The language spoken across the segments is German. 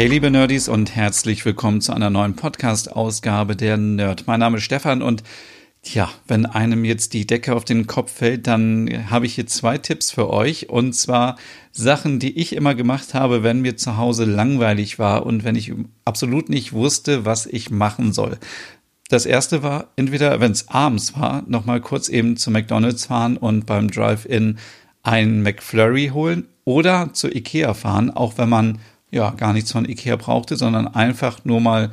Hey liebe Nerdies und herzlich willkommen zu einer neuen Podcast-Ausgabe der Nerd. Mein Name ist Stefan und ja, wenn einem jetzt die Decke auf den Kopf fällt, dann habe ich hier zwei Tipps für euch und zwar Sachen, die ich immer gemacht habe, wenn mir zu Hause langweilig war und wenn ich absolut nicht wusste, was ich machen soll. Das erste war, entweder, wenn es abends war, nochmal kurz eben zu McDonalds fahren und beim Drive-In einen McFlurry holen oder zu Ikea fahren, auch wenn man ja gar nichts von Ikea brauchte, sondern einfach nur mal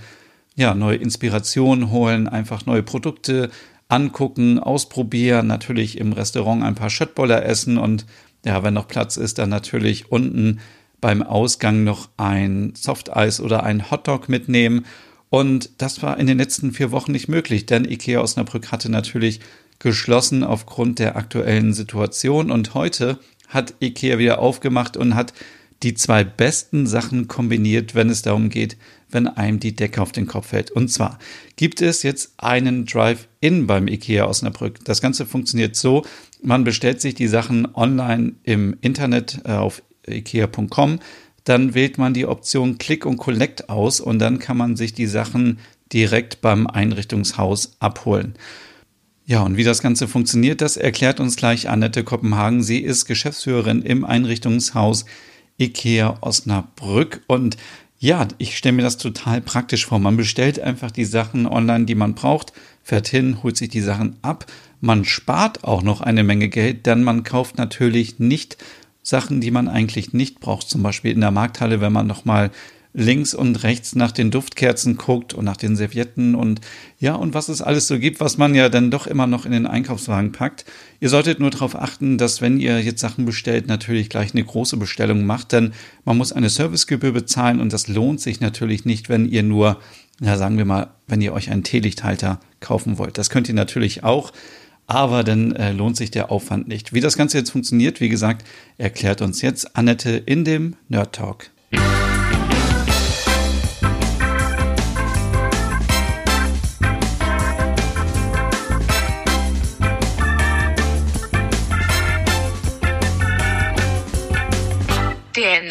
ja neue Inspirationen holen, einfach neue Produkte angucken, ausprobieren, natürlich im Restaurant ein paar Schöttboller essen und ja, wenn noch Platz ist, dann natürlich unten beim Ausgang noch ein Softeis oder ein Hotdog mitnehmen. Und das war in den letzten vier Wochen nicht möglich, denn Ikea Osnabrück hatte natürlich geschlossen aufgrund der aktuellen Situation. Und heute hat Ikea wieder aufgemacht und hat die zwei besten Sachen kombiniert, wenn es darum geht, wenn einem die Decke auf den Kopf fällt. Und zwar gibt es jetzt einen Drive-In beim IKEA Osnabrück. Das Ganze funktioniert so, man bestellt sich die Sachen online im Internet äh, auf ikea.com, dann wählt man die Option Click und Collect aus und dann kann man sich die Sachen direkt beim Einrichtungshaus abholen. Ja, und wie das Ganze funktioniert, das erklärt uns gleich Annette Kopenhagen. Sie ist Geschäftsführerin im Einrichtungshaus IKEA Osnabrück. Und ja, ich stelle mir das total praktisch vor. Man bestellt einfach die Sachen online, die man braucht, fährt hin, holt sich die Sachen ab. Man spart auch noch eine Menge Geld, denn man kauft natürlich nicht Sachen, die man eigentlich nicht braucht. Zum Beispiel in der Markthalle, wenn man nochmal links und rechts nach den Duftkerzen guckt und nach den Servietten und ja, und was es alles so gibt, was man ja dann doch immer noch in den Einkaufswagen packt. Ihr solltet nur darauf achten, dass wenn ihr jetzt Sachen bestellt, natürlich gleich eine große Bestellung macht, denn man muss eine Servicegebühr bezahlen und das lohnt sich natürlich nicht, wenn ihr nur, ja, sagen wir mal, wenn ihr euch einen Teelichthalter kaufen wollt. Das könnt ihr natürlich auch aber dann äh, lohnt sich der Aufwand nicht. Wie das Ganze jetzt funktioniert, wie gesagt, erklärt uns jetzt Annette in dem Nerd Talk.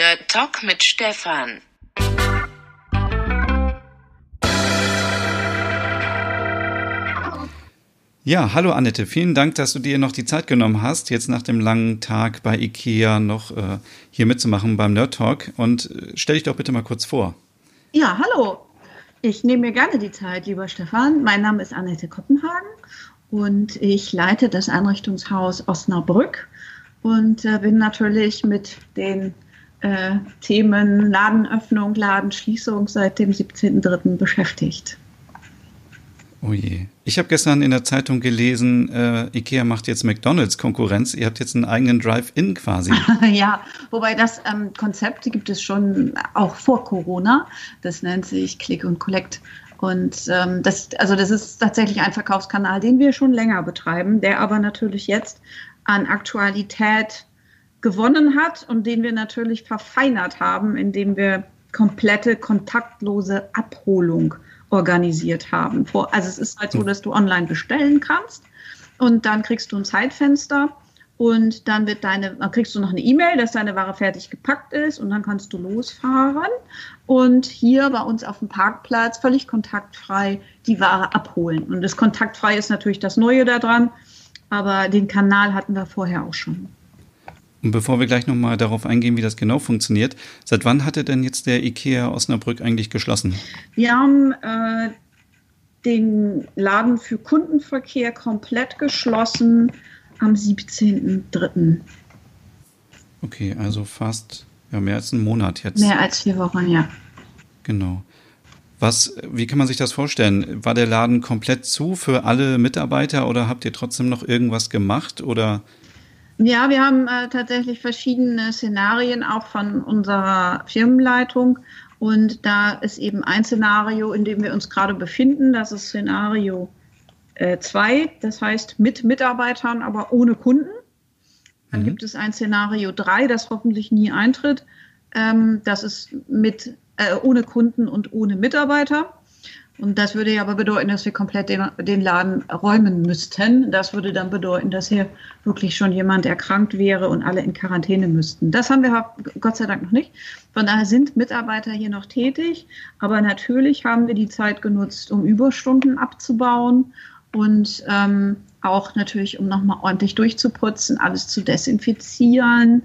Nerd Talk mit Stefan. Ja, hallo Annette, vielen Dank, dass du dir noch die Zeit genommen hast, jetzt nach dem langen Tag bei IKEA noch äh, hier mitzumachen beim Nerd Talk. Und äh, stell dich doch bitte mal kurz vor. Ja, hallo. Ich nehme mir gerne die Zeit, lieber Stefan. Mein Name ist Annette Koppenhagen und ich leite das Einrichtungshaus Osnabrück und äh, bin natürlich mit den äh, Themen Ladenöffnung, Ladenschließung seit dem 17.03. beschäftigt. Oh je. Ich habe gestern in der Zeitung gelesen, äh, IKEA macht jetzt McDonalds Konkurrenz. Ihr habt jetzt einen eigenen Drive-In quasi. ja, wobei das ähm, Konzept gibt es schon auch vor Corona. Das nennt sich Click und Collect. Und ähm, das, also das ist tatsächlich ein Verkaufskanal, den wir schon länger betreiben, der aber natürlich jetzt an Aktualität gewonnen hat und den wir natürlich verfeinert haben, indem wir komplette kontaktlose Abholung organisiert haben. Also es ist halt so, dass du online bestellen kannst und dann kriegst du ein Zeitfenster und dann wird deine, dann kriegst du noch eine E-Mail, dass deine Ware fertig gepackt ist und dann kannst du losfahren und hier bei uns auf dem Parkplatz völlig kontaktfrei die Ware abholen. Und das kontaktfrei ist natürlich das Neue daran, aber den Kanal hatten wir vorher auch schon. Und bevor wir gleich nochmal darauf eingehen, wie das genau funktioniert, seit wann hatte denn jetzt der IKEA Osnabrück eigentlich geschlossen? Wir haben äh, den Laden für Kundenverkehr komplett geschlossen am 17.03. Okay, also fast ja, mehr als einen Monat jetzt. Mehr als vier Wochen, ja. Genau. Was, wie kann man sich das vorstellen? War der Laden komplett zu für alle Mitarbeiter oder habt ihr trotzdem noch irgendwas gemacht oder? Ja, wir haben äh, tatsächlich verschiedene Szenarien auch von unserer Firmenleitung. Und da ist eben ein Szenario, in dem wir uns gerade befinden. Das ist Szenario 2, äh, das heißt mit Mitarbeitern, aber ohne Kunden. Dann mhm. gibt es ein Szenario 3, das hoffentlich nie eintritt. Ähm, das ist mit, äh, ohne Kunden und ohne Mitarbeiter. Und das würde ja aber bedeuten, dass wir komplett den, den, Laden räumen müssten. Das würde dann bedeuten, dass hier wirklich schon jemand erkrankt wäre und alle in Quarantäne müssten. Das haben wir Gott sei Dank noch nicht. Von daher sind Mitarbeiter hier noch tätig. Aber natürlich haben wir die Zeit genutzt, um Überstunden abzubauen und ähm, auch natürlich, um nochmal ordentlich durchzuputzen, alles zu desinfizieren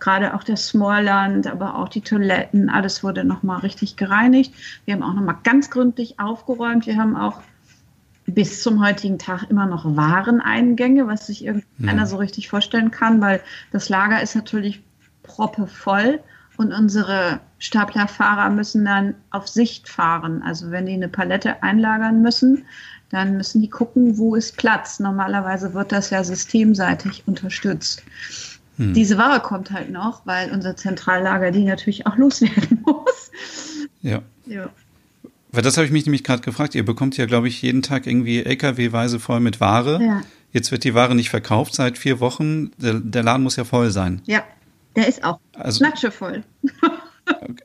gerade auch der Smallland, aber auch die Toiletten, alles wurde nochmal richtig gereinigt. Wir haben auch nochmal ganz gründlich aufgeräumt. Wir haben auch bis zum heutigen Tag immer noch Wareneingänge, was sich irgendeiner ja. so richtig vorstellen kann, weil das Lager ist natürlich proppevoll und unsere Staplerfahrer müssen dann auf Sicht fahren. Also wenn die eine Palette einlagern müssen, dann müssen die gucken, wo ist Platz. Normalerweise wird das ja systemseitig unterstützt. Hm. Diese Ware kommt halt noch, weil unser Zentrallager die natürlich auch loswerden muss. Ja. ja. Weil das habe ich mich nämlich gerade gefragt. Ihr bekommt ja, glaube ich, jeden Tag irgendwie LKW-weise voll mit Ware. Ja. Jetzt wird die Ware nicht verkauft seit vier Wochen. Der, der Laden muss ja voll sein. Ja, der ist auch also, voll.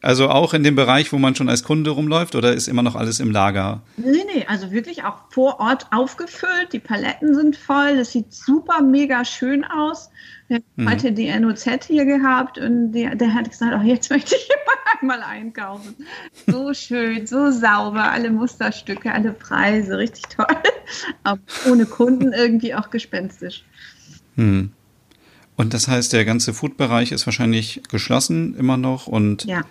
Also auch in dem Bereich, wo man schon als Kunde rumläuft oder ist immer noch alles im Lager? Nee, nee, also wirklich auch vor Ort aufgefüllt. Die Paletten sind voll. Das sieht super mega schön aus. Wir haben mhm. heute die NOZ hier gehabt und der, der hat gesagt, oh, jetzt möchte ich einmal einkaufen. So schön, so sauber, alle Musterstücke, alle Preise, richtig toll. Aber ohne Kunden irgendwie auch gespenstisch. Mhm. Und das heißt, der ganze Food-Bereich ist wahrscheinlich geschlossen immer noch und ja.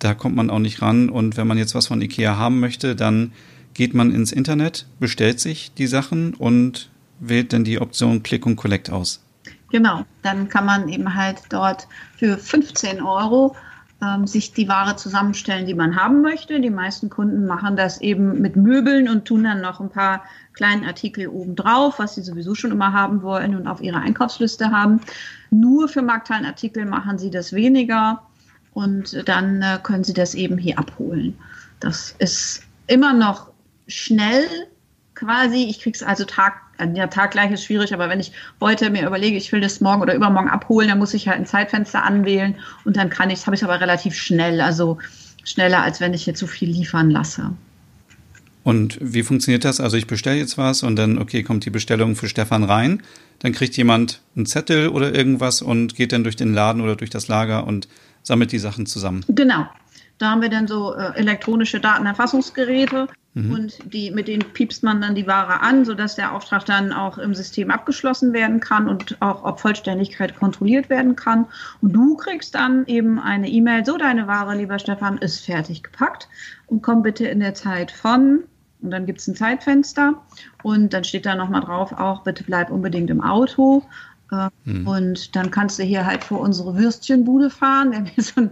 Da kommt man auch nicht ran. Und wenn man jetzt was von Ikea haben möchte, dann geht man ins Internet, bestellt sich die Sachen und wählt dann die Option Click und Collect aus. Genau, dann kann man eben halt dort für 15 Euro ähm, sich die Ware zusammenstellen, die man haben möchte. Die meisten Kunden machen das eben mit Möbeln und tun dann noch ein paar kleinen Artikel obendrauf, was sie sowieso schon immer haben wollen und auf ihrer Einkaufsliste haben. Nur für Markthallenartikel machen sie das weniger und dann äh, können sie das eben hier abholen. Das ist immer noch schnell quasi. Ich kriege es also Tag, ja, taggleich ist schwierig, aber wenn ich heute mir überlege, ich will das morgen oder übermorgen abholen, dann muss ich halt ein Zeitfenster anwählen und dann kann ich, habe ich aber relativ schnell, also schneller, als wenn ich jetzt so viel liefern lasse. Und wie funktioniert das? Also ich bestelle jetzt was und dann, okay, kommt die Bestellung für Stefan rein. Dann kriegt jemand einen Zettel oder irgendwas und geht dann durch den Laden oder durch das Lager und sammelt die Sachen zusammen. Genau. Da haben wir dann so äh, elektronische Datenerfassungsgeräte mhm. und die, mit denen piepst man dann die Ware an, sodass der Auftrag dann auch im System abgeschlossen werden kann und auch ob Vollständigkeit kontrolliert werden kann. Und du kriegst dann eben eine E-Mail, so deine Ware, lieber Stefan, ist fertig gepackt und komm bitte in der Zeit von und dann gibt es ein Zeitfenster und dann steht da nochmal drauf, auch bitte bleib unbedingt im Auto. Mhm. Und dann kannst du hier halt vor unsere Würstchenbude fahren. Wir haben hier so, ein,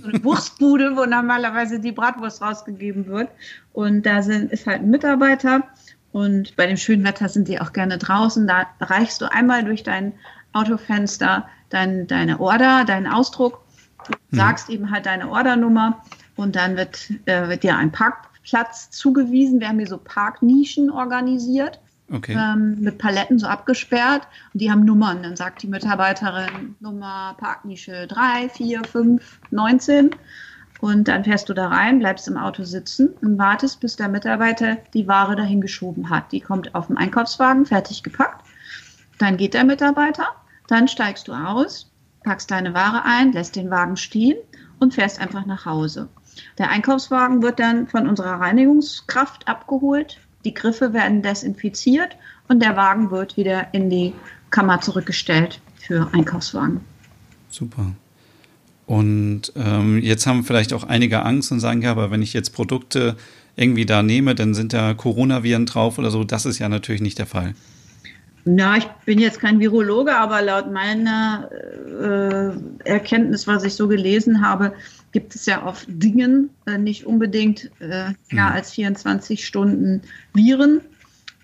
so, eine Wurstbude, wo normalerweise die Bratwurst rausgegeben wird. Und da sind, ist halt ein Mitarbeiter. Und bei dem schönen Wetter sind die auch gerne draußen. Da reichst du einmal durch dein Autofenster dein, deine Order, deinen Ausdruck, mhm. sagst eben halt deine Ordernummer und dann wird, äh, wird dir ein Park, Platz zugewiesen. Wir haben hier so Parknischen organisiert. Okay. Ähm, mit Paletten so abgesperrt und die haben Nummern. Dann sagt die Mitarbeiterin Nummer Parknische 3, 4, 5, 19 und dann fährst du da rein, bleibst im Auto sitzen und wartest, bis der Mitarbeiter die Ware dahin geschoben hat. Die kommt auf dem Einkaufswagen, fertig gepackt. Dann geht der Mitarbeiter, dann steigst du aus, packst deine Ware ein, lässt den Wagen stehen und fährst einfach nach Hause. Der Einkaufswagen wird dann von unserer Reinigungskraft abgeholt. Die Griffe werden desinfiziert und der Wagen wird wieder in die Kammer zurückgestellt für Einkaufswagen. Super. Und ähm, jetzt haben vielleicht auch einige Angst und sagen, ja, aber wenn ich jetzt Produkte irgendwie da nehme, dann sind da Coronaviren drauf oder so. Das ist ja natürlich nicht der Fall. Na, ich bin jetzt kein Virologe, aber laut meiner äh, Erkenntnis, was ich so gelesen habe, gibt es ja auf Dingen äh, nicht unbedingt äh, länger mhm. als 24 Stunden Viren.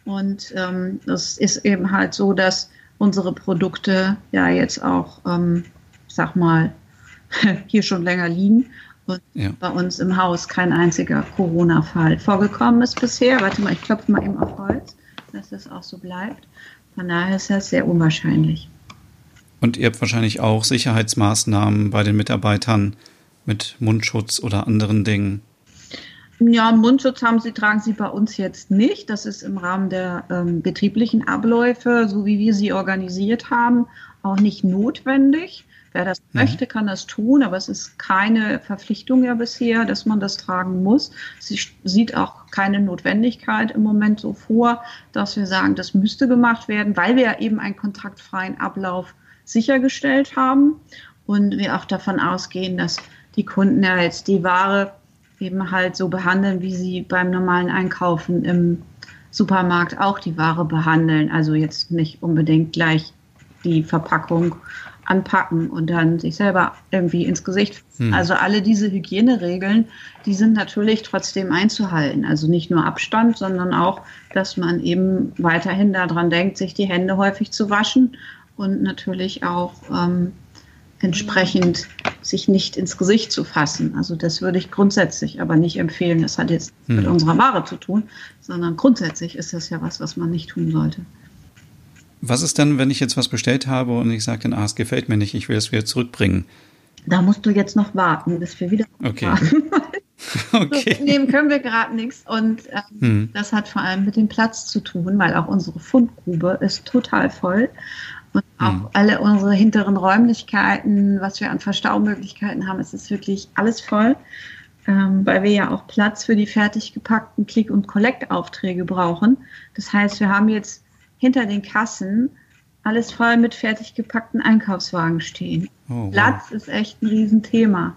Und ähm, das ist eben halt so, dass unsere Produkte ja jetzt auch, ähm, ich sag mal, hier schon länger liegen Und ja. bei uns im Haus kein einziger Corona-Fall vorgekommen ist bisher. Warte mal, ich klopfe mal eben auf Holz, dass das auch so bleibt. Von daher ist das sehr unwahrscheinlich. Und ihr habt wahrscheinlich auch Sicherheitsmaßnahmen bei den Mitarbeitern mit Mundschutz oder anderen Dingen. Ja, Mundschutz haben sie, tragen sie bei uns jetzt nicht. Das ist im Rahmen der ähm, betrieblichen Abläufe, so wie wir sie organisiert haben, auch nicht notwendig. Wer das mhm. möchte, kann das tun, aber es ist keine Verpflichtung ja bisher, dass man das tragen muss. Sie sieht auch keine Notwendigkeit im Moment so vor, dass wir sagen, das müsste gemacht werden, weil wir ja eben einen kontaktfreien Ablauf sichergestellt haben und wir auch davon ausgehen, dass die Kunden ja jetzt die Ware eben halt so behandeln, wie sie beim normalen Einkaufen im Supermarkt auch die Ware behandeln. Also jetzt nicht unbedingt gleich die Verpackung anpacken und dann sich selber irgendwie ins Gesicht. Hm. Also alle diese Hygieneregeln, die sind natürlich trotzdem einzuhalten. Also nicht nur Abstand, sondern auch, dass man eben weiterhin daran denkt, sich die Hände häufig zu waschen und natürlich auch ähm, entsprechend sich nicht ins Gesicht zu fassen. Also das würde ich grundsätzlich aber nicht empfehlen. Das hat jetzt hm. mit unserer Ware zu tun, sondern grundsätzlich ist das ja was, was man nicht tun sollte. Was ist denn, wenn ich jetzt was bestellt habe und ich sage dann, ah, es gefällt mir nicht, ich will es wieder zurückbringen? Da musst du jetzt noch warten, bis wir wieder okay. okay. So, nehmen können wir gerade nichts und ähm, hm. das hat vor allem mit dem Platz zu tun, weil auch unsere Fundgrube ist total voll und auch hm. alle unsere hinteren Räumlichkeiten, was wir an Verstaumöglichkeiten haben, es ist wirklich alles voll, ähm, weil wir ja auch Platz für die fertig gepackten Click- und Collect-Aufträge brauchen. Das heißt, wir haben jetzt hinter den Kassen alles voll mit fertig gepackten Einkaufswagen stehen. Oh, Platz wow. ist echt ein Riesenthema.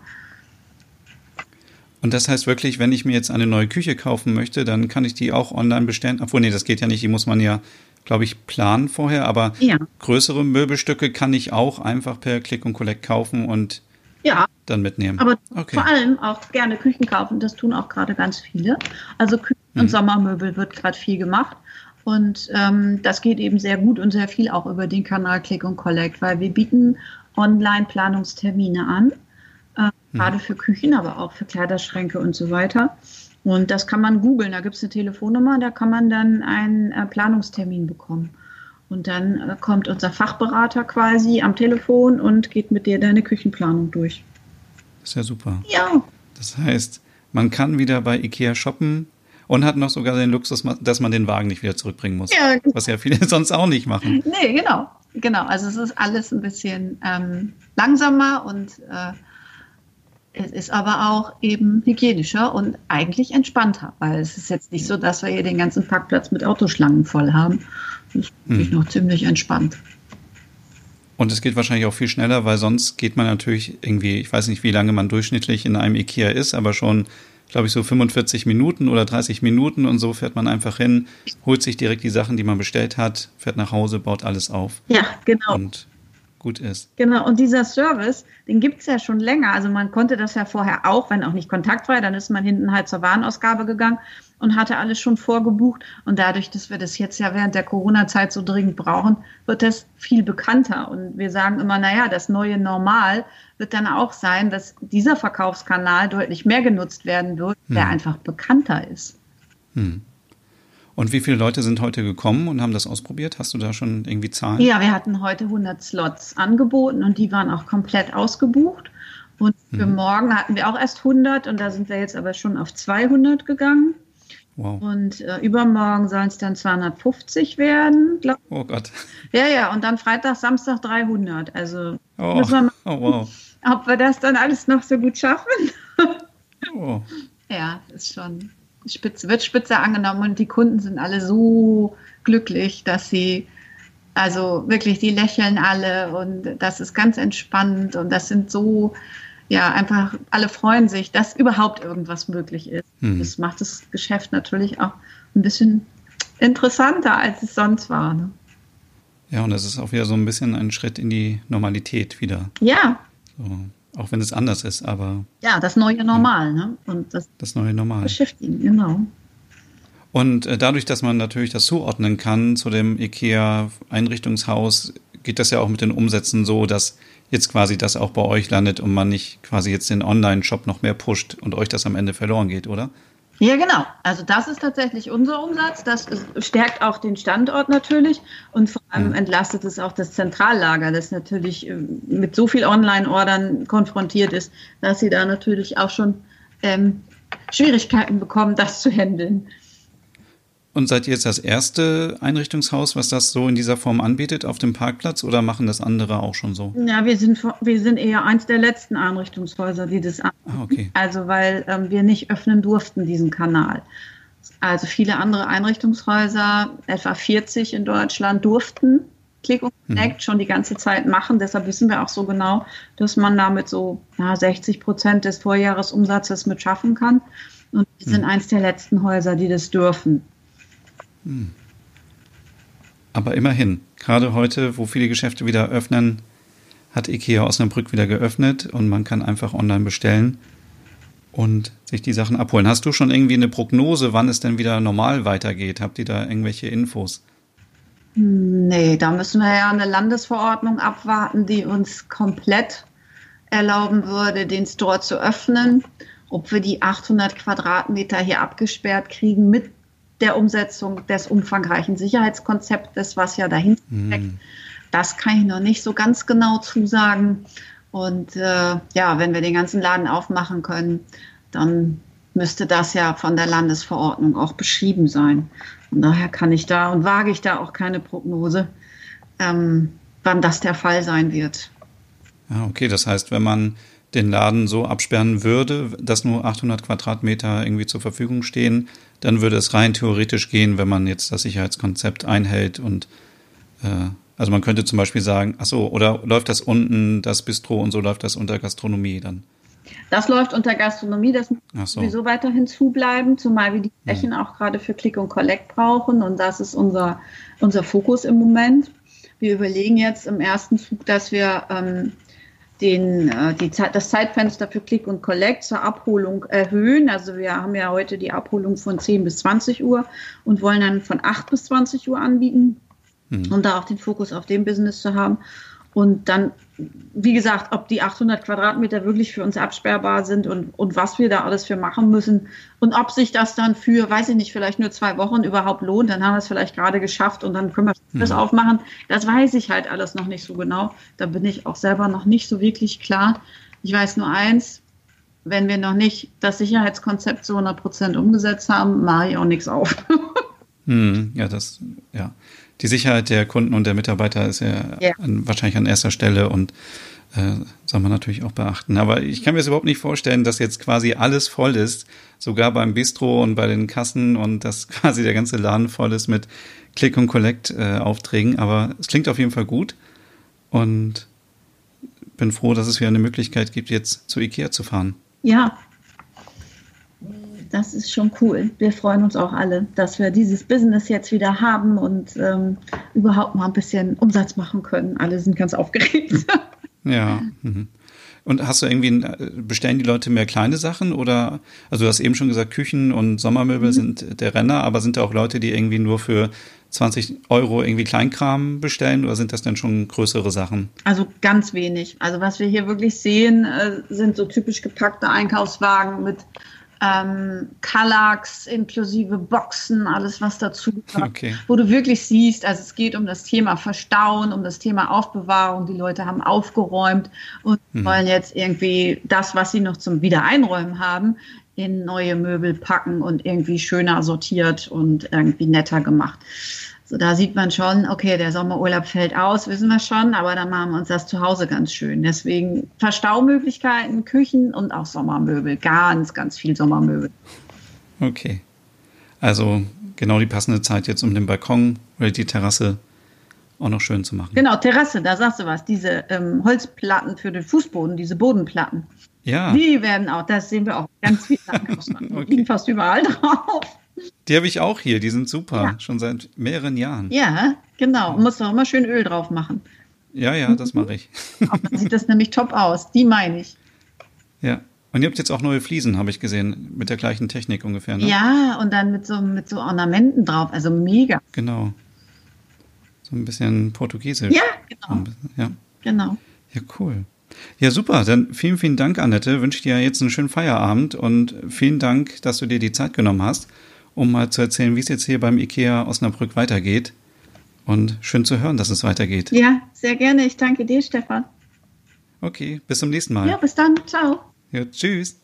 Und das heißt wirklich, wenn ich mir jetzt eine neue Küche kaufen möchte, dann kann ich die auch online bestellen. Obwohl, nee, das geht ja nicht. Die muss man ja, glaube ich, planen vorher. Aber ja. größere Möbelstücke kann ich auch einfach per Click und Collect kaufen und ja. dann mitnehmen. Aber okay. vor allem auch gerne Küchen kaufen. Das tun auch gerade ganz viele. Also Küchen hm. und Sommermöbel wird gerade viel gemacht. Und ähm, das geht eben sehr gut und sehr viel auch über den Kanal Click und Collect, weil wir bieten Online-Planungstermine an, äh, mhm. gerade für Küchen, aber auch für Kleiderschränke und so weiter. Und das kann man googeln. Da gibt es eine Telefonnummer, da kann man dann einen äh, Planungstermin bekommen. Und dann äh, kommt unser Fachberater quasi am Telefon und geht mit dir deine Küchenplanung durch. Das ist ja super. Ja. Das heißt, man kann wieder bei IKEA shoppen, und hat noch sogar den Luxus, dass man den Wagen nicht wieder zurückbringen muss. Ja, genau. Was ja viele sonst auch nicht machen. Nee, genau. Genau. Also es ist alles ein bisschen ähm, langsamer und äh, es ist aber auch eben hygienischer und eigentlich entspannter, weil es ist jetzt nicht so, dass wir hier den ganzen Parkplatz mit Autoschlangen voll haben. Das ist hm. noch ziemlich entspannt. Und es geht wahrscheinlich auch viel schneller, weil sonst geht man natürlich irgendwie, ich weiß nicht, wie lange man durchschnittlich in einem IKEA ist, aber schon glaube ich, so 45 Minuten oder 30 Minuten und so fährt man einfach hin, holt sich direkt die Sachen, die man bestellt hat, fährt nach Hause, baut alles auf. Ja, genau. Und gut ist. Genau, und dieser Service, den gibt es ja schon länger. Also man konnte das ja vorher auch, wenn auch nicht kontaktfrei, dann ist man hinten halt zur Warenausgabe gegangen und hatte alles schon vorgebucht. Und dadurch, dass wir das jetzt ja während der Corona-Zeit so dringend brauchen, wird das viel bekannter. Und wir sagen immer, naja, das neue Normal wird dann auch sein, dass dieser Verkaufskanal deutlich mehr genutzt werden wird, hm. der einfach bekannter ist. Hm. Und wie viele Leute sind heute gekommen und haben das ausprobiert? Hast du da schon irgendwie Zahlen? Ja, wir hatten heute 100 Slots angeboten und die waren auch komplett ausgebucht. Und für hm. morgen hatten wir auch erst 100 und da sind wir jetzt aber schon auf 200 gegangen. Wow. Und äh, übermorgen sollen es dann 250 werden. Glaub. Oh Gott. Ja, ja, und dann Freitag, Samstag 300. Also oh. müssen wir mal oh, wow. ob wir das dann alles noch so gut schaffen. oh. Ja, ist schon spitze, wird spitze angenommen und die Kunden sind alle so glücklich, dass sie, also wirklich, die lächeln alle und das ist ganz entspannt und das sind so ja, einfach alle freuen sich, dass überhaupt irgendwas möglich ist. Mhm. Das macht das Geschäft natürlich auch ein bisschen interessanter, als es sonst war. Ne? Ja, und das ist auch wieder so ein bisschen ein Schritt in die Normalität wieder. Ja. So, auch wenn es anders ist, aber. Ja, das neue Normal, ja. ne? Und das, das neue Normal. Beschäftigen, genau. Und äh, dadurch, dass man natürlich das zuordnen kann zu dem IKEA-Einrichtungshaus, geht das ja auch mit den Umsätzen so, dass jetzt quasi das auch bei euch landet und man nicht quasi jetzt den Online-Shop noch mehr pusht und euch das am Ende verloren geht, oder? Ja, genau. Also das ist tatsächlich unser Umsatz. Das stärkt auch den Standort natürlich und vor allem mhm. entlastet es auch das Zentrallager, das natürlich äh, mit so viel Online-Ordern konfrontiert ist, dass sie da natürlich auch schon ähm, Schwierigkeiten bekommen, das zu handeln. Und seid ihr jetzt das erste Einrichtungshaus, was das so in dieser Form anbietet auf dem Parkplatz oder machen das andere auch schon so? Ja, wir sind, wir sind eher eins der letzten Einrichtungshäuser, die das anbieten. Ah, okay. Also weil ähm, wir nicht öffnen durften, diesen Kanal. Also viele andere Einrichtungshäuser, etwa 40 in Deutschland, durften Click und mhm. Connect mhm. schon die ganze Zeit machen. Deshalb wissen wir auch so genau, dass man damit so ja, 60 Prozent des Vorjahresumsatzes mit schaffen kann. Und wir sind mhm. eins der letzten Häuser, die das dürfen. Aber immerhin, gerade heute, wo viele Geschäfte wieder öffnen, hat IKEA Osnabrück wieder geöffnet und man kann einfach online bestellen und sich die Sachen abholen. Hast du schon irgendwie eine Prognose, wann es denn wieder normal weitergeht? Habt ihr da irgendwelche Infos? Nee, da müssen wir ja eine Landesverordnung abwarten, die uns komplett erlauben würde, den Store zu öffnen. Ob wir die 800 Quadratmeter hier abgesperrt kriegen mit der Umsetzung des umfangreichen Sicherheitskonzeptes, was ja dahinter hm. steckt. Mm. Das kann ich noch nicht so ganz genau zusagen. Und äh, ja, wenn wir den ganzen Laden aufmachen können, dann müsste das ja von der Landesverordnung auch beschrieben sein. Und daher kann ich da und wage ich da auch keine Prognose, ähm, wann das der Fall sein wird. Ja, okay, das heißt, wenn man den Laden so absperren würde, dass nur 800 Quadratmeter irgendwie zur Verfügung stehen, dann würde es rein theoretisch gehen, wenn man jetzt das Sicherheitskonzept einhält und äh, also man könnte zum Beispiel sagen, ach so, oder läuft das unten, das Bistro und so läuft das unter Gastronomie dann? Das läuft unter Gastronomie, das muss so. sowieso weiterhin zubleiben, zumal wir die hm. Flächen hm. auch gerade für Click und Collect brauchen und das ist unser, unser Fokus im Moment. Wir überlegen jetzt im ersten Zug, dass wir ähm, den, äh, die Zeit, das Zeitfenster für Click und Collect zur Abholung erhöhen. Also wir haben ja heute die Abholung von 10 bis 20 Uhr und wollen dann von 8 bis 20 Uhr anbieten, mhm. um da auch den Fokus auf dem Business zu haben. Und dann, wie gesagt, ob die 800 Quadratmeter wirklich für uns absperrbar sind und, und was wir da alles für machen müssen und ob sich das dann für, weiß ich nicht, vielleicht nur zwei Wochen überhaupt lohnt, dann haben wir es vielleicht gerade geschafft und dann können wir das mhm. aufmachen. Das weiß ich halt alles noch nicht so genau. Da bin ich auch selber noch nicht so wirklich klar. Ich weiß nur eins, wenn wir noch nicht das Sicherheitskonzept zu 100 Prozent umgesetzt haben, mache ich auch nichts auf. hm, ja, das, ja die Sicherheit der Kunden und der Mitarbeiter ist ja, ja. An, wahrscheinlich an erster Stelle und äh, soll man natürlich auch beachten. Aber ich kann mir das überhaupt nicht vorstellen, dass jetzt quasi alles voll ist, sogar beim Bistro und bei den Kassen und dass quasi der ganze Laden voll ist mit Click und Collect äh, Aufträgen. Aber es klingt auf jeden Fall gut und bin froh, dass es wieder eine Möglichkeit gibt, jetzt zu Ikea zu fahren. Ja, das ist schon cool. Wir freuen uns auch alle, dass wir dieses Business jetzt wieder haben und ähm, überhaupt mal ein bisschen Umsatz machen können. Alle sind ganz aufgeregt. Ja. Mhm. Und hast du irgendwie, äh, bestellen die Leute mehr kleine Sachen oder, also du hast eben schon gesagt, Küchen und Sommermöbel mhm. sind der Renner, aber sind da auch Leute, die irgendwie nur für 20 Euro irgendwie Kleinkram bestellen oder sind das denn schon größere Sachen? Also ganz wenig. Also was wir hier wirklich sehen, äh, sind so typisch gepackte Einkaufswagen mit ähm, Kallax inklusive Boxen, alles was dazu gehört, okay. wo du wirklich siehst, also es geht um das Thema Verstauen, um das Thema Aufbewahrung. Die Leute haben aufgeräumt und hm. wollen jetzt irgendwie das, was sie noch zum Wiedereinräumen haben, in neue Möbel packen und irgendwie schöner sortiert und irgendwie netter gemacht. So, da sieht man schon, okay, der Sommerurlaub fällt aus, wissen wir schon, aber dann machen wir uns das zu Hause ganz schön. Deswegen Verstaumöglichkeiten, Küchen und auch Sommermöbel. Ganz, ganz viel Sommermöbel. Okay. Also genau die passende Zeit jetzt, um den Balkon oder die Terrasse auch noch schön zu machen. Genau, Terrasse, da sagst du was. Diese ähm, Holzplatten für den Fußboden, diese Bodenplatten. Ja. Die werden auch, das sehen wir auch ganz viel. okay. liegen fast überall drauf. Die habe ich auch hier, die sind super, ja. schon seit mehreren Jahren. Ja, genau. Muss auch immer schön Öl drauf machen. Ja, ja, das mache ich. Dann sieht das nämlich top aus, die meine ich. Ja. Und ihr habt jetzt auch neue Fliesen, habe ich gesehen, mit der gleichen Technik ungefähr. Ne? Ja, und dann mit so, mit so Ornamenten drauf, also mega. Genau. So ein bisschen portugiesisch. Ja, genau. Ja. Genau. Ja, cool. Ja, super. Dann vielen, vielen Dank, Annette. Wünsche dir jetzt einen schönen Feierabend und vielen Dank, dass du dir die Zeit genommen hast, um mal zu erzählen, wie es jetzt hier beim IKEA Osnabrück weitergeht. Und schön zu hören, dass es weitergeht. Ja, sehr gerne. Ich danke dir, Stefan. Okay, bis zum nächsten Mal. Ja, bis dann. Ciao. Ja, tschüss.